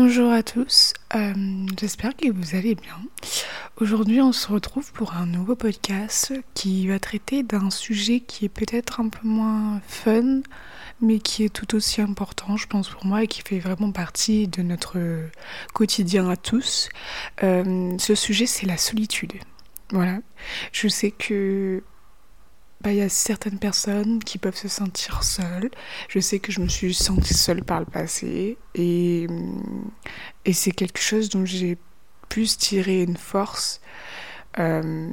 Bonjour à tous, euh, j'espère que vous allez bien. Aujourd'hui on se retrouve pour un nouveau podcast qui va traiter d'un sujet qui est peut-être un peu moins fun, mais qui est tout aussi important je pense pour moi et qui fait vraiment partie de notre quotidien à tous. Euh, ce sujet c'est la solitude. Voilà, je sais que bah, y a certaines personnes qui peuvent se sentir seules. Je sais que je me suis sentie seule par le passé et, et c'est quelque chose dont j'ai pu tirer une force euh,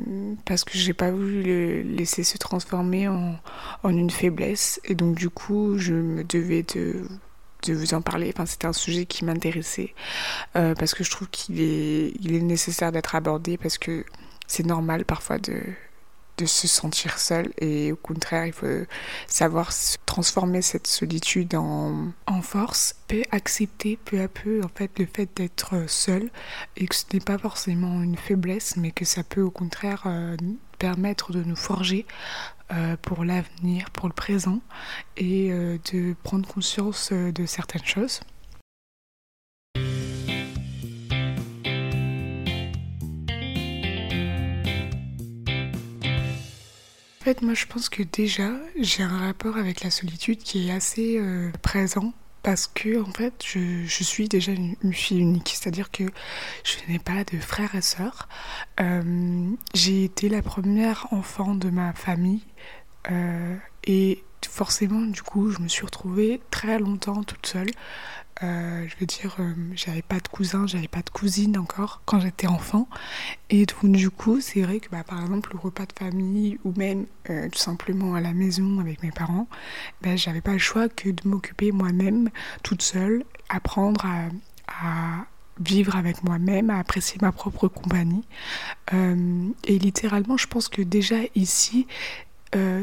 parce que j'ai pas voulu le laisser se transformer en, en, une faiblesse et donc du coup je me devais de, de vous en parler. Enfin, c'était un sujet qui m'intéressait euh, parce que je trouve qu'il est, il est nécessaire d'être abordé parce que c'est normal parfois de de se sentir seul et au contraire il faut savoir transformer cette solitude en, en force et accepter peu à peu en fait le fait d'être seul et que ce n'est pas forcément une faiblesse mais que ça peut au contraire euh, permettre de nous forger euh, pour l'avenir, pour le présent et euh, de prendre conscience de certaines choses. Moi je pense que déjà j'ai un rapport avec la solitude qui est assez euh, présent parce que en fait je, je suis déjà une, fille unique, c'est-à-dire que je n'ai pas de frères et sœurs. Euh, j'ai été la première enfant de ma famille euh, et forcément du coup je me suis retrouvée très longtemps toute seule euh, je veux dire, euh, j'avais pas de cousin, j'avais pas de cousine encore quand j'étais enfant. Et donc, du coup, c'est vrai que bah, par exemple, le repas de famille ou même euh, tout simplement à la maison avec mes parents, bah, j'avais pas le choix que de m'occuper moi-même toute seule, apprendre à, à vivre avec moi-même, à apprécier ma propre compagnie. et littéralement, je pense que déjà ici,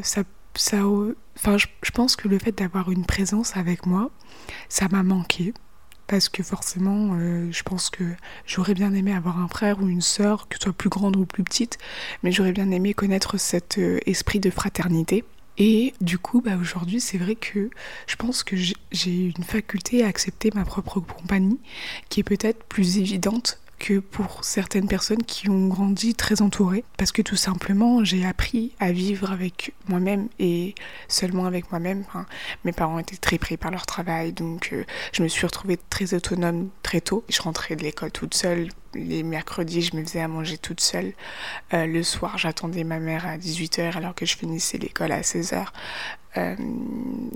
ça ça, enfin, je, pense que le fait d'avoir une présence avec moi, ça m'a manqué. Parce que forcément, euh, je pense que j'aurais bien aimé avoir un frère ou une sœur, que ce soit plus grande ou plus petite, mais j'aurais bien aimé connaître cet euh, esprit de fraternité. Et du coup, bah, aujourd'hui, c'est vrai que je pense que j'ai une faculté à accepter ma propre compagnie qui est peut-être plus évidente que pour certaines personnes qui ont grandi très entourées. Parce que tout simplement, j'ai appris à vivre avec moi-même et seulement avec moi-même. mes parents étaient très pris par leur travail, donc euh, je me suis retrouvée très autonome très tôt. Je rentrais de l'école toute seule. Les mercredis, je me faisais à manger toute seule. Euh, le soir, j'attendais ma mère à 18h alors que je finissais l'école à 16h. Euh,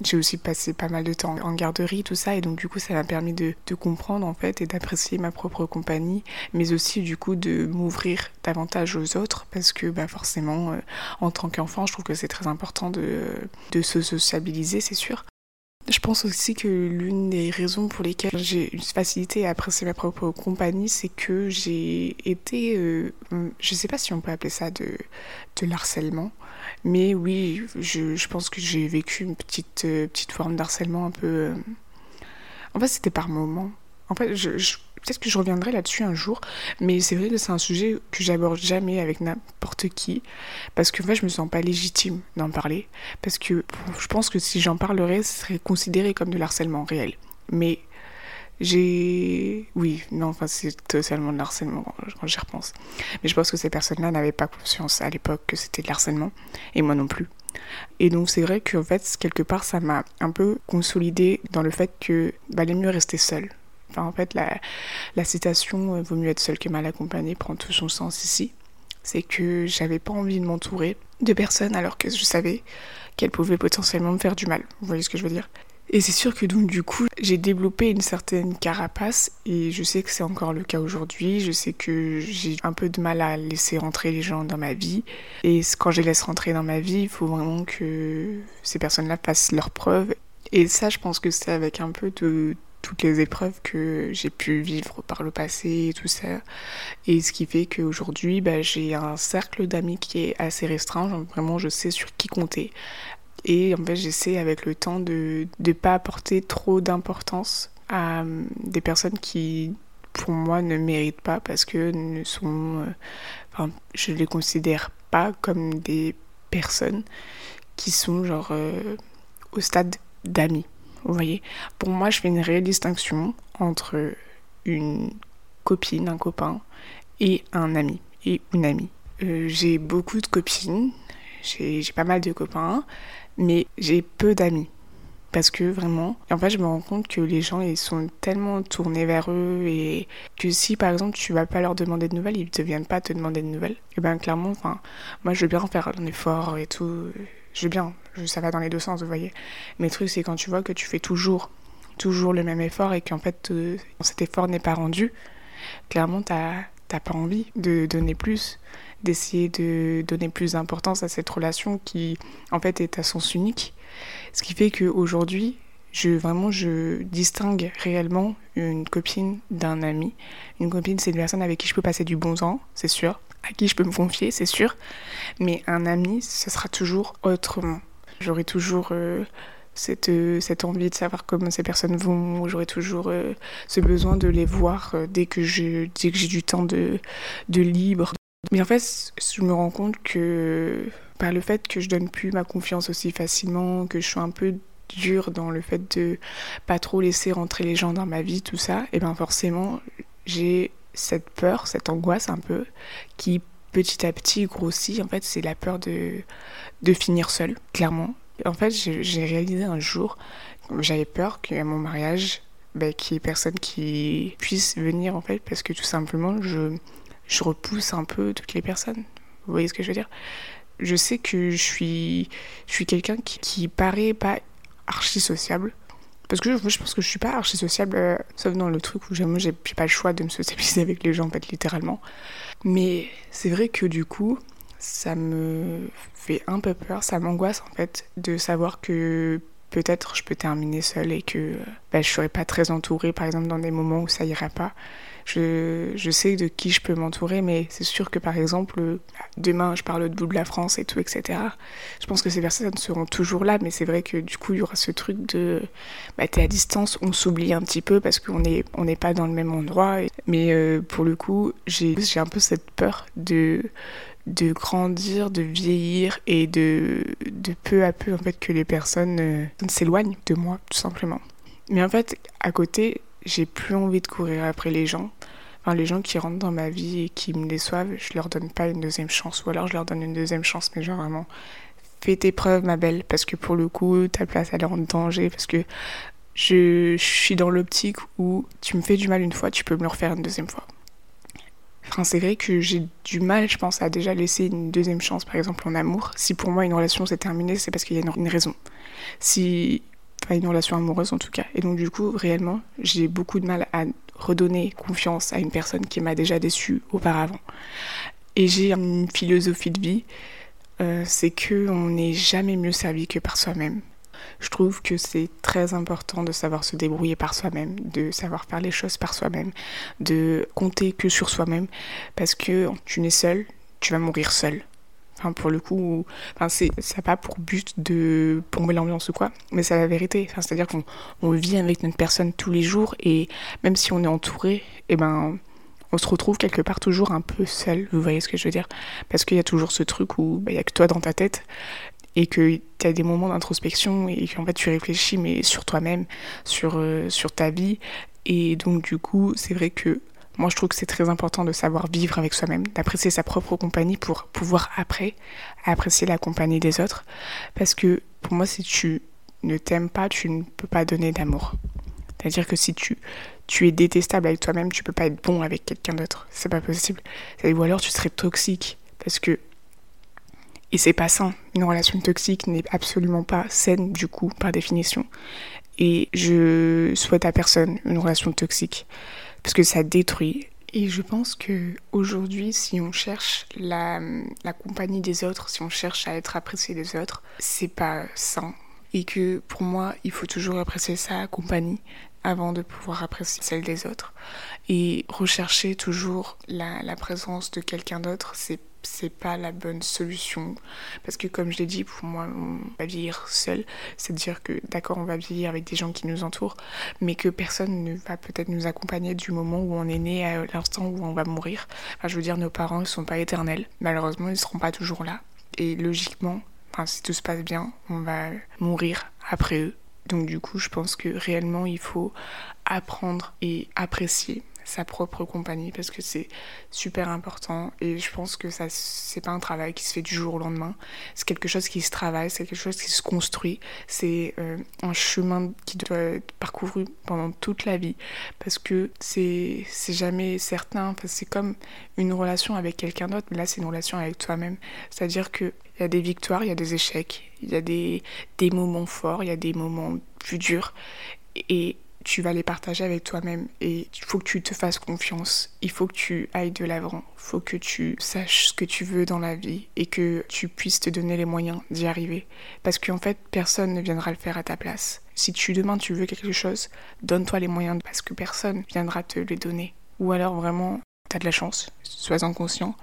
j'ai aussi passé pas mal de temps en garderie, tout ça, et donc du coup ça m'a permis de, comprendre en fait et d'apprécier ma propre compagnie, mais aussi du coup de m'ouvrir davantage aux autres, parce que bah, forcément euh, en tant qu'enfant je trouve que c'est très important de, de se sociabiliser, c'est sûr. Je pense aussi que l'une des raisons pour lesquelles j'ai une facilité à apprécier ma propre compagnie, c'est que j'ai été, euh, je sais pas si on peut appeler ça de, de l'harcèlement, mais oui, je, pense que j'ai vécu une petite, euh, petite forme d'harcèlement un peu. Euh, en fait, c'était par moments. En fait, peut-être que je reviendrai là-dessus un jour, mais c'est vrai que c'est un sujet que j'aborde jamais avec n'importe qui, parce que en fait, je me sens pas légitime d'en parler, parce que je pense que si j'en parlerais, ce serait considéré comme de l'harcèlement réel. Mais j'ai. Oui, non, enfin, c'est totalement de l'harcèlement quand j'y repense. Mais je pense que ces personnes-là n'avaient pas conscience à l'époque que c'était de l'harcèlement, et moi non plus. Et donc, c'est vrai qu'en fait, quelque part, ça m'a un peu consolidé dans le fait que valait mieux rester seule en fait, la, la citation euh, Vaut mieux être seul que mal accompagné prend tout son sens ici. C'est que j'avais pas envie de m'entourer de personnes alors que je savais qu'elles pouvaient potentiellement me faire du mal. Vous voyez ce que je veux dire? Et c'est sûr que donc du coup j'ai développé une certaine carapace et je sais que c'est encore le cas aujourd'hui. Je sais que j'ai un peu de mal à laisser rentrer les gens dans ma vie et quand je les laisse rentrer dans ma vie, il faut vraiment que ces personnes-là fassent leurs preuves. Et ça, je pense que c'est avec un peu de, toutes les épreuves que j'ai pu vivre par le passé et tout ça. Et ce qui fait qu'aujourd'hui, bah, j'ai un cercle d'amis qui est assez restreint. vraiment, je sais sur qui compter. Et en fait, j'essaie avec le temps de ne pas apporter trop d'importance à euh, des personnes qui, pour moi, ne méritent pas parce que ne sont. Euh, enfin, je les considère pas comme des personnes qui sont genre euh, au stade d'amis. Vous voyez Pour moi, je fais une réelle distinction entre une copine, un copain et un ami et une amie. J'ai beaucoup de copines, j'ai pas mal de copains, mais j'ai peu d'amis. Parce que vraiment, en fait, je me rends compte que les gens, ils sont tellement tournés vers eux et que si, par exemple, tu vas pas leur demander de nouvelles, ils ne viennent pas te demander de nouvelles. Et ben, clairement, enfin, moi, je veux bien faire un effort et tout. Je veux bien, ça va dans les deux sens, vous voyez. Mais le truc, c'est quand tu vois que tu fais toujours, toujours le même effort et qu'en fait, euh, cet effort n'est pas rendu, clairement, t'as pas envie de donner plus d'essayer de donner plus d'importance à cette relation qui en fait est à sens unique. Ce qui fait qu'aujourd'hui, je, vraiment, je distingue réellement une copine d'un ami. Une copine, c'est une personne avec qui je peux passer du bon temps, c'est sûr, à qui je peux me confier, c'est sûr. Mais un ami, ce sera toujours autrement. J'aurai toujours euh, cette, euh, cette envie de savoir comment ces personnes vont, j'aurai toujours euh, ce besoin de les voir dès que j'ai du temps de, de libre. Mais en fait, je me rends compte que par le fait que je donne plus ma confiance aussi facilement, que je suis un peu dure dans le fait de pas trop laisser rentrer les gens dans ma vie, tout ça, et bien forcément, j'ai cette peur, cette angoisse un peu, qui petit à petit grossit. En fait, c'est la peur de, de finir seule, clairement. En fait, j'ai réalisé un jour, j'avais peur qu'à mon mariage, ben, qu'il n'y ait personne qui puisse venir, en fait, parce que tout simplement, je je repousse un peu toutes les personnes. Vous voyez ce que je veux dire? Je sais que je suis, je suis quelqu'un qui, qui paraît pas archi sociable. Parce que je, pense que je suis pas archi sociable, euh, sauf dans le truc où j'ai, pas le choix de me socialiser avec les gens, en fait, littéralement. Mais c'est vrai que du coup, ça me fait un peu peur, ça m'angoisse en fait de savoir que peut-être je peux terminer seule et que bah, je serai pas très entourée, par exemple, dans des moments où ça ira pas je, je sais de qui je peux m'entourer, mais c'est sûr que par exemple, demain je parle au bout de la France et tout, etc. Je pense que ces personnes seront toujours là, mais c'est vrai que du coup il y aura ce truc de bah, t'es à distance, on s'oublie un petit peu parce qu'on n'est on n'est pas dans le même endroit. Mais euh, pour le coup, j'ai un peu cette peur de de grandir, de vieillir et de, de peu à peu en fait que les personnes euh, s'éloignent de moi tout simplement. Mais en fait, à côté, j'ai plus envie de courir après les gens. Enfin, les gens qui rentrent dans ma vie et qui me déçoivent, je leur donne pas une deuxième chance. Ou alors je leur donne une deuxième chance, mais genre vraiment, fais tes preuves, ma belle, parce que pour le coup, ta place, elle est en danger. Parce que je, suis dans l'optique où tu me fais du mal une fois, tu peux me le refaire une deuxième fois. Enfin, c'est vrai que j'ai du mal, je pense, à déjà laisser une deuxième chance, par exemple en amour. Si pour moi une relation s'est terminée, c'est parce qu'il y a une raison. Si une relation amoureuse en tout cas. Et donc du coup, réellement, j'ai beaucoup de mal à redonner confiance à une personne qui m'a déjà déçue auparavant. Et j'ai une philosophie de vie, euh, c'est que on n'est jamais mieux servi que par soi-même. Je trouve que c'est très important de savoir se débrouiller par soi-même, de savoir faire les choses par soi-même, de compter que sur soi-même, parce que tu n'es seul, tu vas mourir seul. Enfin, pour le coup, enfin, c'est, ça pas pour but de plomber l'ambiance ou quoi, mais c'est la vérité. C'est-à-dire qu'on on vit avec notre personne tous les jours et même si on est entouré, eh ben, on se retrouve quelque part toujours un peu seul. Vous voyez ce que je veux dire? Parce qu'il y a toujours ce truc où bah, il n'y a que toi dans ta tête et que tu as des moments d'introspection et qu'en fait tu réfléchis mais sur toi-même, sur, euh, sur ta vie. Et donc du coup, c'est vrai que moi, je trouve que c'est très important de savoir vivre avec soi-même, d'apprécier sa propre compagnie pour pouvoir après apprécier la compagnie des autres. Parce que pour moi, si tu ne t'aimes pas, tu ne peux pas donner d'amour. C'est-à-dire que si tu, tu es détestable avec toi-même, tu peux pas être bon avec quelqu'un d'autre. C'est pas possible. Ou alors tu serais toxique. Parce que. Et c'est pas sain. Une relation toxique n'est absolument pas saine, du coup, par définition. Et je souhaite à personne une relation toxique parce que ça détruit. Et je pense que aujourd'hui, si on cherche la, compagnie des autres, si on cherche à être apprécié des autres, c'est pas sain. Et que pour moi, il faut toujours apprécier sa compagnie avant de pouvoir apprécier celle des autres. Et rechercher toujours la, la présence de quelqu'un d'autre, c'est c'est pas la bonne solution. Parce que comme je l'ai dit, pour moi, on va vieillir seul. C'est-à-dire que d'accord, on va vieillir avec des gens qui nous entourent, mais que personne ne va peut-être nous accompagner du moment où on est né à l'instant où on va mourir. Enfin, je veux dire, nos parents ne sont pas éternels. Malheureusement, ils ne seront pas toujours là. Et logiquement, si tout se passe bien, on va mourir après eux. Donc du coup, je pense que réellement, il faut apprendre et apprécier sa propre compagnie parce que c'est super important et je pense que ça c'est pas un travail qui se fait du jour au lendemain. C'est quelque chose qui se travaille c'est quelque chose qui se construit. C'est euh, un chemin qui doit être parcouru pendant toute la vie parce que c'est c'est jamais certain. C'est comme une relation avec quelqu'un d'autre mais là c'est une relation avec toi-même. C'est à dire que il y a des victoires, il y a des échecs, il y a des, des moments forts, il y a des moments plus durs. Et tu vas les partager avec toi-même et il faut que tu te fasses confiance, il faut que tu ailles de l'avant, il faut que tu saches ce que tu veux dans la vie et que tu puisses te donner les moyens d'y arriver. Parce qu'en fait, personne ne viendra le faire à ta place. Si tu demain tu veux quelque chose, donne-toi les moyens parce que personne viendra te les donner. Ou alors vraiment, de la chance, sois-en conscient.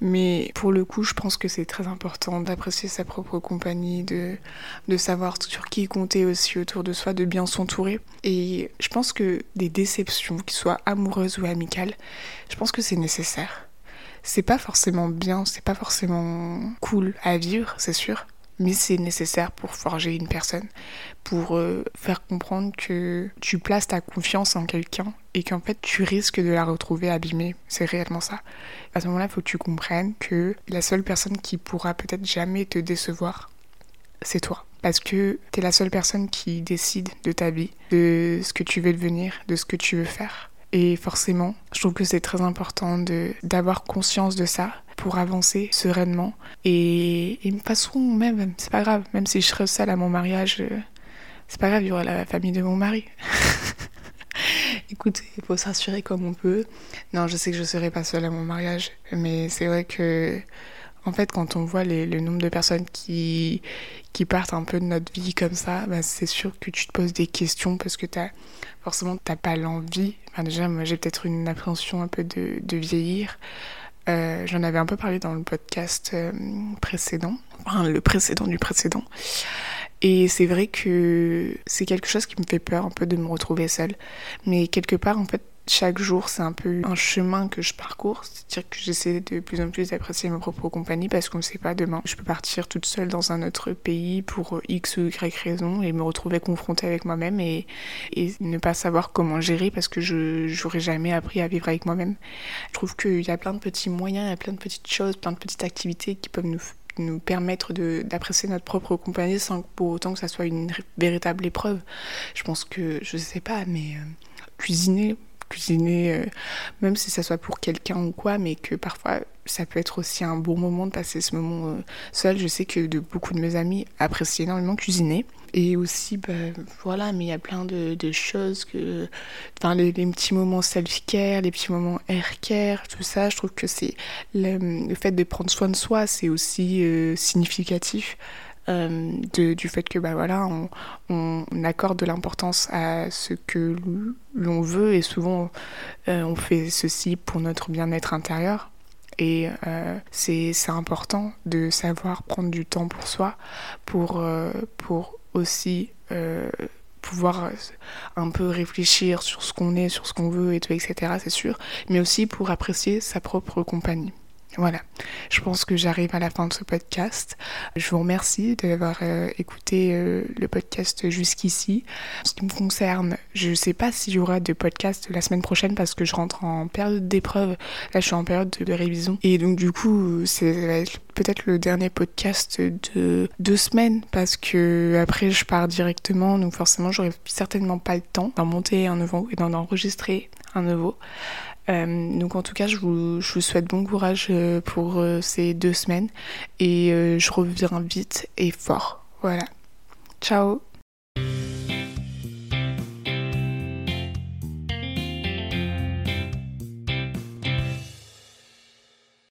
Mais pour le coup, je pense que c'est très important d'apprécier sa propre compagnie, de, de savoir sur qui compter aussi autour de soi, de bien s'entourer. Et je pense que des déceptions, qu'elles soient amoureuses ou amicales, je pense que c'est nécessaire. C'est pas forcément bien, c'est pas forcément cool à vivre, c'est sûr mais c'est nécessaire pour forger une personne, pour euh, faire comprendre que tu places ta confiance en quelqu'un et qu'en fait tu risques de la retrouver abîmée. C'est réellement ça. À ce moment-là, il faut que tu comprennes que la seule personne qui pourra peut-être jamais te décevoir, c'est toi. Parce que tu es la seule personne qui décide de ta vie, de ce que tu veux devenir, de ce que tu veux faire. Et forcément, je trouve que c'est très important d'avoir conscience de ça pour avancer sereinement. Et, de façon, même, c'est pas grave, même si je serais seule à mon mariage, euh, c'est pas grave, il y aura la famille de mon mari. Écoutez, il faut s'assurer comme on peut. Non, je sais que je serai pas seule à mon mariage, mais c'est vrai que, en fait, quand on voit le nombre de personnes qui, qui partent un peu de notre vie comme ça, bah, c'est sûr que tu te poses des questions parce que as, forcément, t'as pas l'envie. Enfin, déjà, moi, j'ai peut-être une appréhension un peu de, de vieillir. Euh, j'en avais un peu parlé dans le podcast euh, précédent, enfin le précédent du précédent. Et c'est vrai que c'est quelque chose qui me fait peur un peu de me retrouver seule. Mais quelque part, en fait, chaque jour, c'est un peu un chemin que je parcours. C'est-à-dire que j'essaie de plus en plus d'apprécier ma propre compagnie parce qu'on ne sait pas demain. Je peux partir toute seule dans un autre pays pour X ou Y raison et me retrouver confrontée avec moi-même et, ne pas savoir comment gérer parce que je n'aurais jamais appris à vivre avec moi-même. Je trouve qu'il y a plein de petits moyens, il y a plein de petites choses, plein de petites activités qui peuvent nous nous permettre d'apprécier notre propre compagnie sans pour autant que ça soit une véritable épreuve. Je pense que, je sais pas, mais euh, cuisiner, cuisiner, euh, même si ça soit pour quelqu'un ou quoi, mais que parfois ça peut être aussi un bon moment de passer ce moment euh, seul. Je sais que de beaucoup de mes amis apprécient énormément cuisiner. Et aussi, bah, voilà, mais il y a plein de, choses que. Enfin, les, petits moments self-care, les petits moments air-care, tout ça, je trouve que c'est. Le, le, fait de prendre soin de soi, c'est aussi euh, significatif. Euh, du fait que bah voilà on, accorde de l'importance à ce que l'on veut et souvent euh, on fait ceci pour notre bien-être intérieur et euh, c'est important de savoir prendre du temps pour soi pour, euh, pour aussi pouvoir un peu réfléchir sur ce qu'on est, sur ce qu'on veut et etc. C'est sûr, mais aussi pour apprécier sa propre compagnie. Voilà, je pense que j'arrive à la fin de ce podcast. Je vous remercie d'avoir euh, écouté euh, le podcast jusqu'ici. En ce qui me concerne, je ne sais pas s'il y aura de podcast la semaine prochaine parce que je rentre en période d'épreuve. Là, je suis en période de, révision. Et donc, du coup, c'est peut-être le dernier podcast de deux semaines parce que après, je pars directement. Donc, forcément, j'aurai certainement pas le temps d'en monter un nouveau et d'en enregistrer un nouveau. Euh, donc en tout cas, je vous, je vous souhaite bon courage euh, pour euh, ces deux semaines et euh, je reviens vite et fort. Voilà. Ciao